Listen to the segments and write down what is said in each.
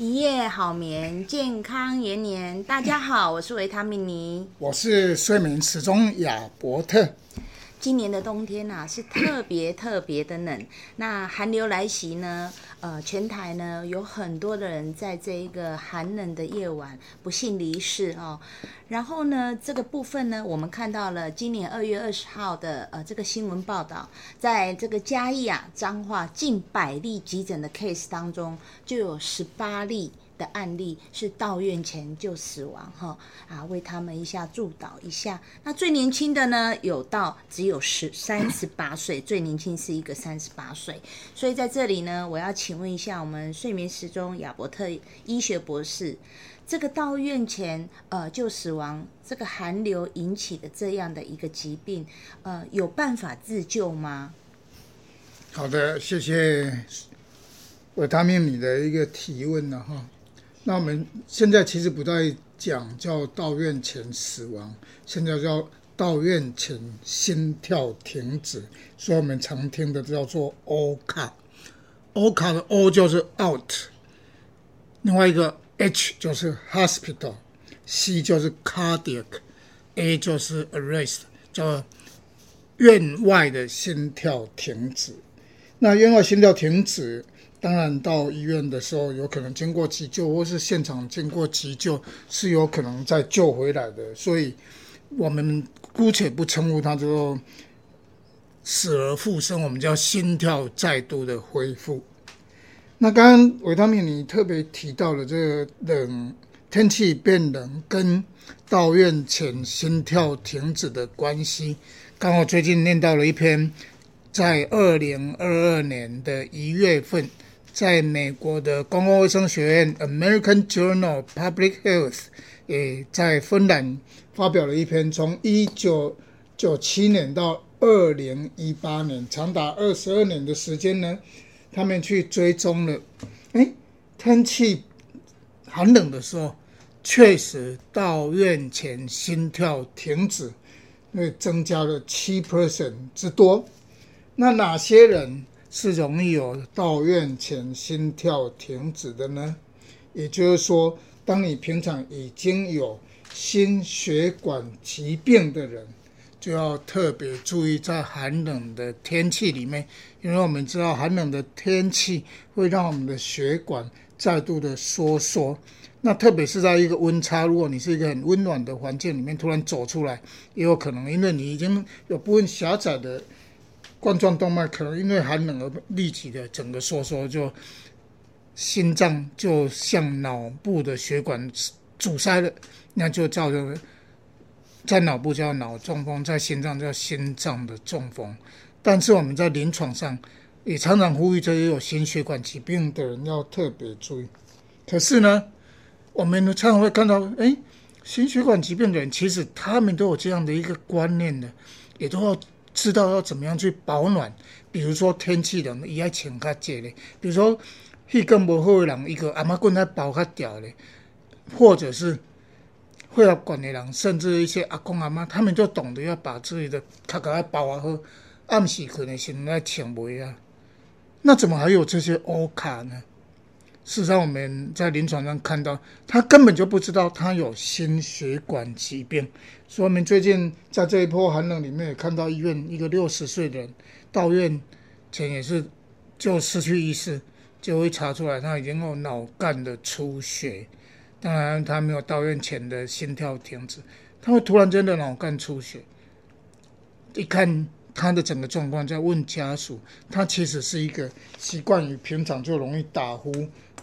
一夜好眠，健康延年。大家好，我是维他命尼，我是睡眠时钟亚伯特。今年的冬天啊，是特别特别的冷。那寒流来袭呢，呃，全台呢有很多的人在这一个寒冷的夜晚不幸离世哦。然后呢，这个部分呢，我们看到了今年二月二十号的呃这个新闻报道，在这个嘉义啊彰化近百例急诊的 case 当中，就有十八例的案例是到院前就死亡哈啊，为他们一下祝祷一下。那最年轻的呢，有到只有十三十八岁，最年轻是一个三十八岁。所以在这里呢，我要请问一下我们睡眠时钟亚伯特医学博士。这个到院前呃就死亡，这个寒流引起的这样的一个疾病，呃，有办法自救吗？好的，谢谢维他命你的一个提问了哈。那我们现在其实不再讲叫到院前死亡，现在叫到院前心跳停止，所以我们常听的叫做 O 卡。O 卡的 O 就是 out，另外一个。H 就是 hospital，C 就是 cardiac，A 就是 arrest，叫院外的心跳停止。那院外心跳停止，当然到医院的时候，有可能经过急救，或是现场经过急救，是有可能再救回来的。所以，我们姑且不称呼它叫做死而复生，我们叫心跳再度的恢复。那刚刚维他命你特别提到了这个冷天气变冷跟到院前心跳停止的关系，刚好最近念到了一篇，在二零二二年的一月份，在美国的公共卫生学院 American Journal of Public Health 也在芬兰发表了一篇，从一九九七年到二零一八年，长达二十二年的时间呢。他们去追踪了，哎，天气寒冷的时候，确实到院前心跳停止，增加了七 percent 之多。那哪些人是容易有到院前心跳停止的呢？也就是说，当你平常已经有心血管疾病的人。就要特别注意，在寒冷的天气里面，因为我们知道寒冷的天气会让我们的血管再度的收缩。那特别是在一个温差，如果你是一个很温暖的环境里面突然走出来，也有可能因为你已经有部分狭窄的冠状动脉，可能因为寒冷而立即的整个收缩，就心脏就向脑部的血管阻塞了，那就造成。在脑部叫脑中风，在心脏叫心脏的中风。但是我们在临床上也常常呼吁这些有心血管疾病的人要特别注意。可是呢，我们常常会看到，哎，心血管疾病的人其实他们都有这样的一个观念的，也都要知道要怎么样去保暖。比如说天气冷，伊爱穿较热的；比如说气更不好的人，一个阿妈棍在包较掉的，或者是。会要管的人，甚至一些阿公阿妈，他们就懂得要把自己的卡卡包啊好，暗时可能先来抢位啊。那怎么还有这些 o 卡呢？事实上，我们在临床上看到，他根本就不知道他有心血管疾病。所以，我们最近在这一波寒冷里面，也看到医院一个六十岁的人到院前也是就失去意识，就会查出来他已经有脑干的出血。当然，他没有到院前的心跳停止，他会突然间的脑干出血。一看他的整个状况，再问家属，他其实是一个习惯于平常就容易打呼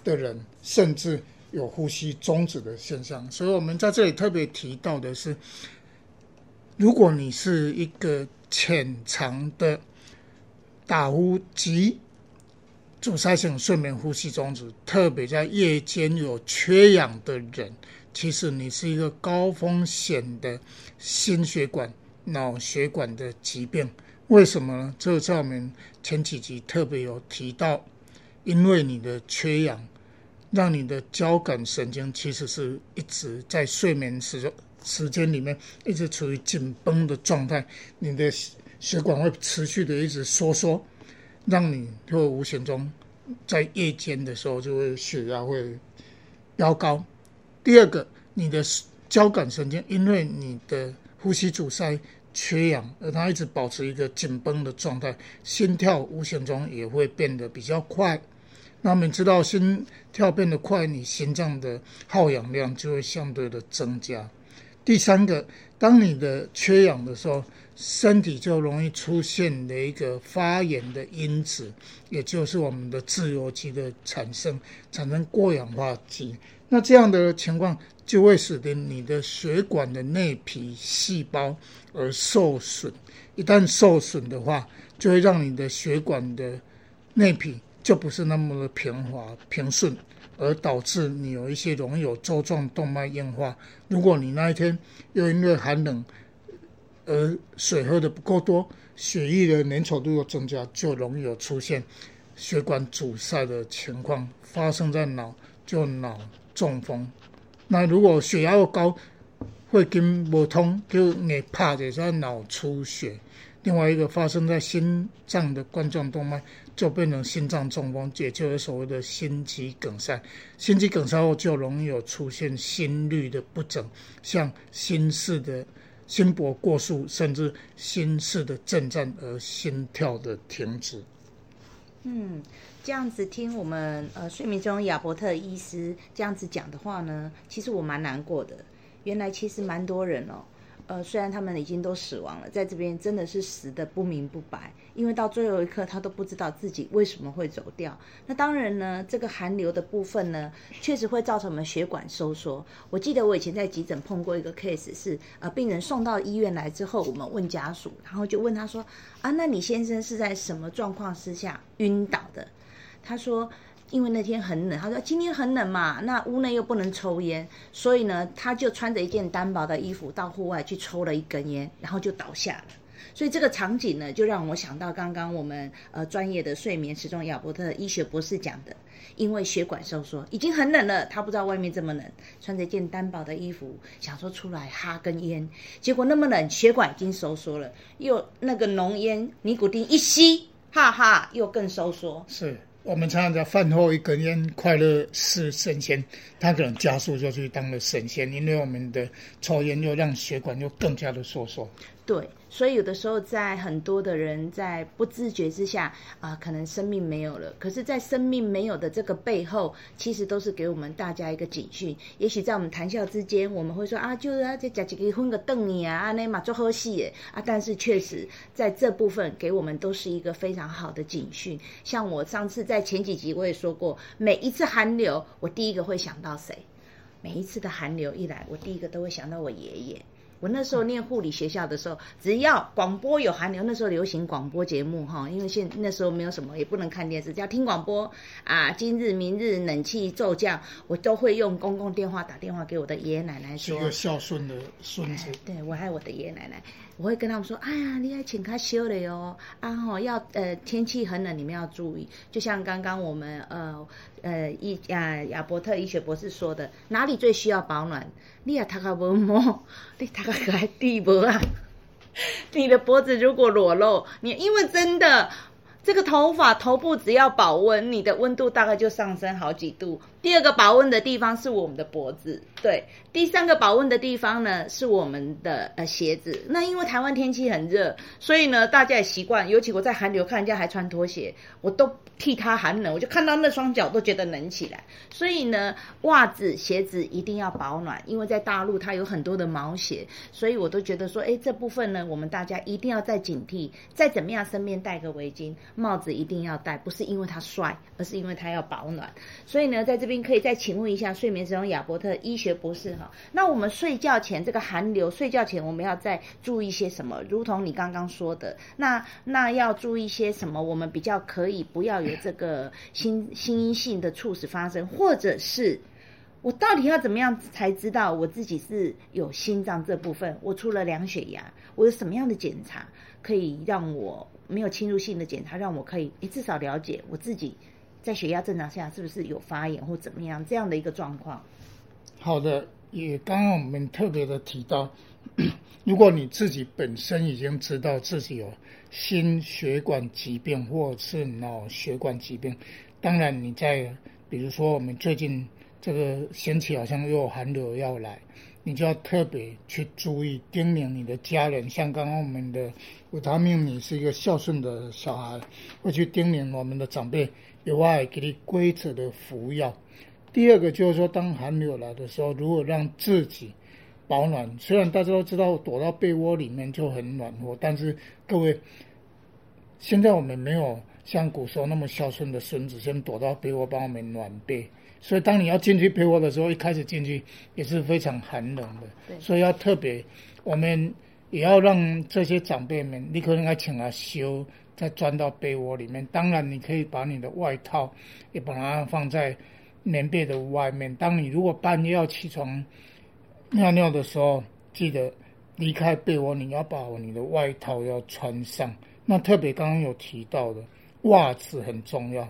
的人，甚至有呼吸终止的现象。所以，我们在这里特别提到的是，如果你是一个潜藏的打呼机。阻塞性睡眠呼吸中止，特别在夜间有缺氧的人，其实你是一个高风险的心血管、脑血管的疾病。为什么呢？这个在我们前几集特别有提到，因为你的缺氧，让你的交感神经其实是一直在睡眠时时间里面一直处于紧绷的状态，你的血管会持续的一直收缩。让你就无形中在夜间的时候就会血压会飙高。第二个，你的交感神经因为你的呼吸阻塞、缺氧，而它一直保持一个紧绷的状态，心跳无形中也会变得比较快。那我们知道，心跳变得快，你心脏的耗氧量就会相对的增加。第三个，当你的缺氧的时候，身体就容易出现的一个发炎的因子，也就是我们的自由基的产生，产生过氧化剂。那这样的情况就会使得你的血管的内皮细胞而受损。一旦受损的话，就会让你的血管的内皮就不是那么的平滑平顺。而导致你有一些容易有粥状动脉硬化。如果你那一天又因为寒冷而水喝得不够多，血液的粘稠度又增加，就容易有出现血管阻塞的情况发生在脑，就脑中风。那如果血压又高，会跟不通，就你怕的是脑出血。另外一个发生在心脏的冠状动脉。就变成心脏中风，也就是所谓的心肌梗塞。心肌梗塞后就容易有出现心律的不整，像心室的心搏过速，甚至心室的震颤而心跳的停止。嗯，这样子听我们呃睡眠中亚伯特医师这样子讲的话呢，其实我蛮难过的。原来其实蛮多人哦。呃，虽然他们已经都死亡了，在这边真的是死得不明不白，因为到最后一刻他都不知道自己为什么会走掉。那当然呢，这个寒流的部分呢，确实会造成我们血管收缩。我记得我以前在急诊碰过一个 case，是呃病人送到医院来之后，我们问家属，然后就问他说啊，那你先生是在什么状况之下晕倒的？他说。因为那天很冷，他说今天很冷嘛，那屋内又不能抽烟，所以呢，他就穿着一件单薄的衣服到户外去抽了一根烟，然后就倒下了。所以这个场景呢，就让我想到刚刚我们呃专业的睡眠时钟亚伯特医学博士讲的，因为血管收缩，已经很冷了，他不知道外面这么冷，穿着一件单薄的衣服，想说出来哈根烟，结果那么冷，血管已经收缩了，又那个浓烟尼古丁一吸，哈哈，又更收缩。是。我们常常讲饭后一根烟，快乐是神仙，他可能加速就去当了神仙，因为我们的抽烟又让血管又更加的收缩。对，所以有的时候在很多的人在不自觉之下啊、可能生命没有了。可是，在生命没有的这个背后，其实都是给我们大家一个警讯。也许在我们谈笑之间，我们会说啊，就是啊，这假几个分个灯你啊，那嘛做好戏耶啊。但是确实在这部分给我们都是一个非常好的警讯。像我上次在前几集我也说过，每一次寒流，我第一个会想到谁？每一次的寒流一来，我第一个都会想到我爷爷。我那时候念护理学校的时候，只要广播有寒流，那时候流行广播节目哈，因为现那时候没有什么，也不能看电视，只要听广播啊。今日明日冷气骤降，我都会用公共电话打电话给我的爷爷奶奶说。是个孝顺的孙子。对，我爱我的爷爷奶奶。我会跟他们说：“哎呀，你要请他休了哟，啊吼，要呃天气很冷，你们要注意。就像刚刚我们呃呃医啊亚伯特医学博士说的，哪里最需要保暖？你也他个不摸，你他个还地不啊？你的脖子如果裸露，你因为真的。”这个头发头部只要保温，你的温度大概就上升好几度。第二个保温的地方是我们的脖子，对。第三个保温的地方呢是我们的呃鞋子。那因为台湾天气很热，所以呢大家也习惯，尤其我在寒流看人家还穿拖鞋，我都替他寒冷，我就看到那双脚都觉得冷起来。所以呢，袜子鞋子一定要保暖，因为在大陆它有很多的毛鞋，所以我都觉得说，哎，这部分呢我们大家一定要再警惕，再怎么样身边带个围巾。帽子一定要戴，不是因为他帅，而是因为他要保暖。所以呢，在这边可以再请问一下睡眠时钟亚伯特医学博士哈。那我们睡觉前这个寒流，睡觉前我们要再注意些什么？如同你刚刚说的，那那要注意些什么？我们比较可以不要有这个心心因性的猝死发生，或者是我到底要怎么样才知道我自己是有心脏这部分？我除了量血压，我有什么样的检查可以让我？没有侵入性的检查，让我可以诶至少了解我自己在血压正常下是不是有发炎或怎么样这样的一个状况。好的，也刚刚我们特别的提到，如果你自己本身已经知道自己有心血管疾病或是脑血管疾病，当然你在比如说我们最近这个星期好像又有寒流要来，你就要特别去注意叮咛你的家人。像刚刚我们的维他命，你是一个孝顺的小孩，会去叮咛我们的长辈，有外给你规则的服药。第二个就是说，当寒流来的时候，如果让自己保暖？虽然大家都知道躲到被窝里面就很暖和，但是各位，现在我们没有像古时候那么孝顺的孙子，先躲到被窝帮我们暖被。所以当你要进去被窝的时候，一开始进去也是非常寒冷的。所以要特别，我们也要让这些长辈们，你可能要请他修，再钻到被窝里面。当然，你可以把你的外套也把它放在棉被的外面。当你如果半夜要起床尿尿的时候，记得离开被窝，你要把你的外套要穿上。那特别刚刚有提到的袜子很重要。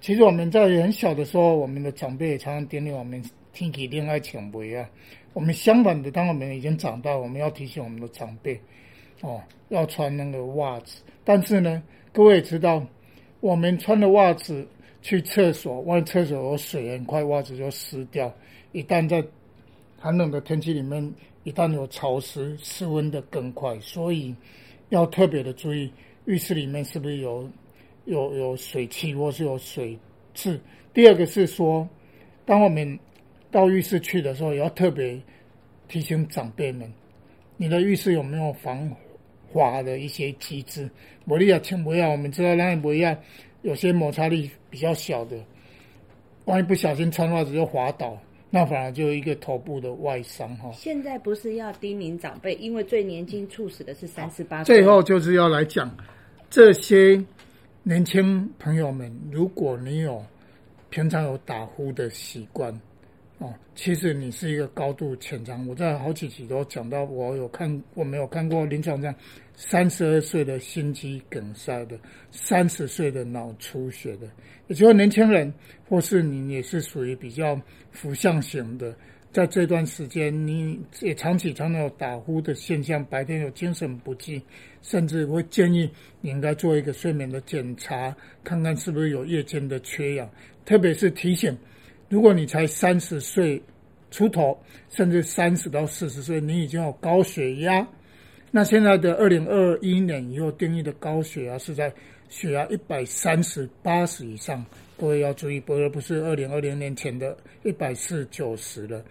其实我们在很小的时候，我们的长辈也常常叮咛我们天气冷爱穿袜啊。我们相反的，当我们已经长大，我们要提醒我们的长辈哦，要穿那个袜子。但是呢，各位也知道，我们穿的袜子去厕所，万一厕所有水，很快袜子就湿掉。一旦在寒冷的天气里面，一旦有潮湿，失温的更快。所以要特别的注意。浴室里面是不是有有有水汽，或是有水渍？第二个是说，当我们到浴室去的时候，也要特别提醒长辈们，你的浴室有没有防滑的一些机制？摩利亚轻摩亚，我们知道那不要，有些摩擦力比较小的，万一不小心穿袜子就滑倒，那反而就一个头部的外伤哈。现在不是要叮咛长辈，因为最年轻猝死的是三十八岁。最后就是要来讲。这些年轻朋友们，如果你有平常有打呼的习惯，哦，其实你是一个高度潜藏。我在好几集都讲到，我有看，我没有看过临床上三十二岁的心肌梗塞的，三十岁的脑出血的，也就是年轻人，或是你也是属于比较浮向型的。在这段时间，你也长期常常有打呼的现象，白天有精神不济，甚至会建议你应该做一个睡眠的检查，看看是不是有夜间的缺氧。特别是提醒，如果你才三十岁出头，甚至三十到四十岁，你已经有高血压。那现在的二零二一年以后定义的高血压是在血压一百三十八十以上，各位要注意，不而不是二零二零年前的一百四九十了。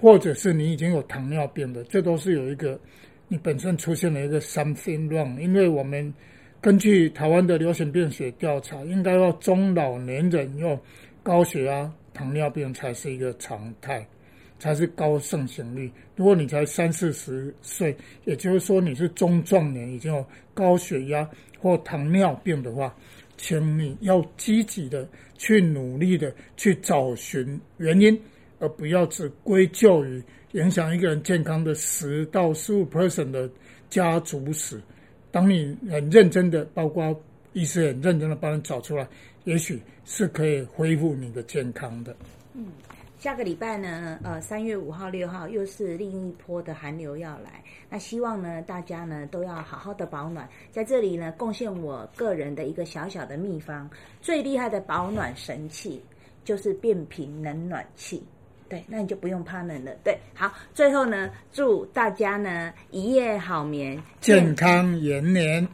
或者是你已经有糖尿病的，这都是有一个你本身出现了一个 something wrong。因为我们根据台湾的流行病学调查，应该要中老年人有高血压、糖尿病才是一个常态，才是高盛行率。如果你才三四十岁，也就是说你是中壮年，已经有高血压或糖尿病的话，请你要积极的去努力的去找寻原因。而不要只归咎于影响一个人健康的十到十五 percent 的家族史。当你很认真的，包括医师很认真的帮你找出来，也许是可以恢复你的健康的。嗯，下个礼拜呢，呃，三月五号、六号又是另一波的寒流要来。那希望呢，大家呢都要好好的保暖。在这里呢，贡献我个人的一个小小的秘方，最厉害的保暖神器就是变频冷暖气。对，那你就不用怕冷了。对，好，最后呢，祝大家呢一夜好眠，健康延年。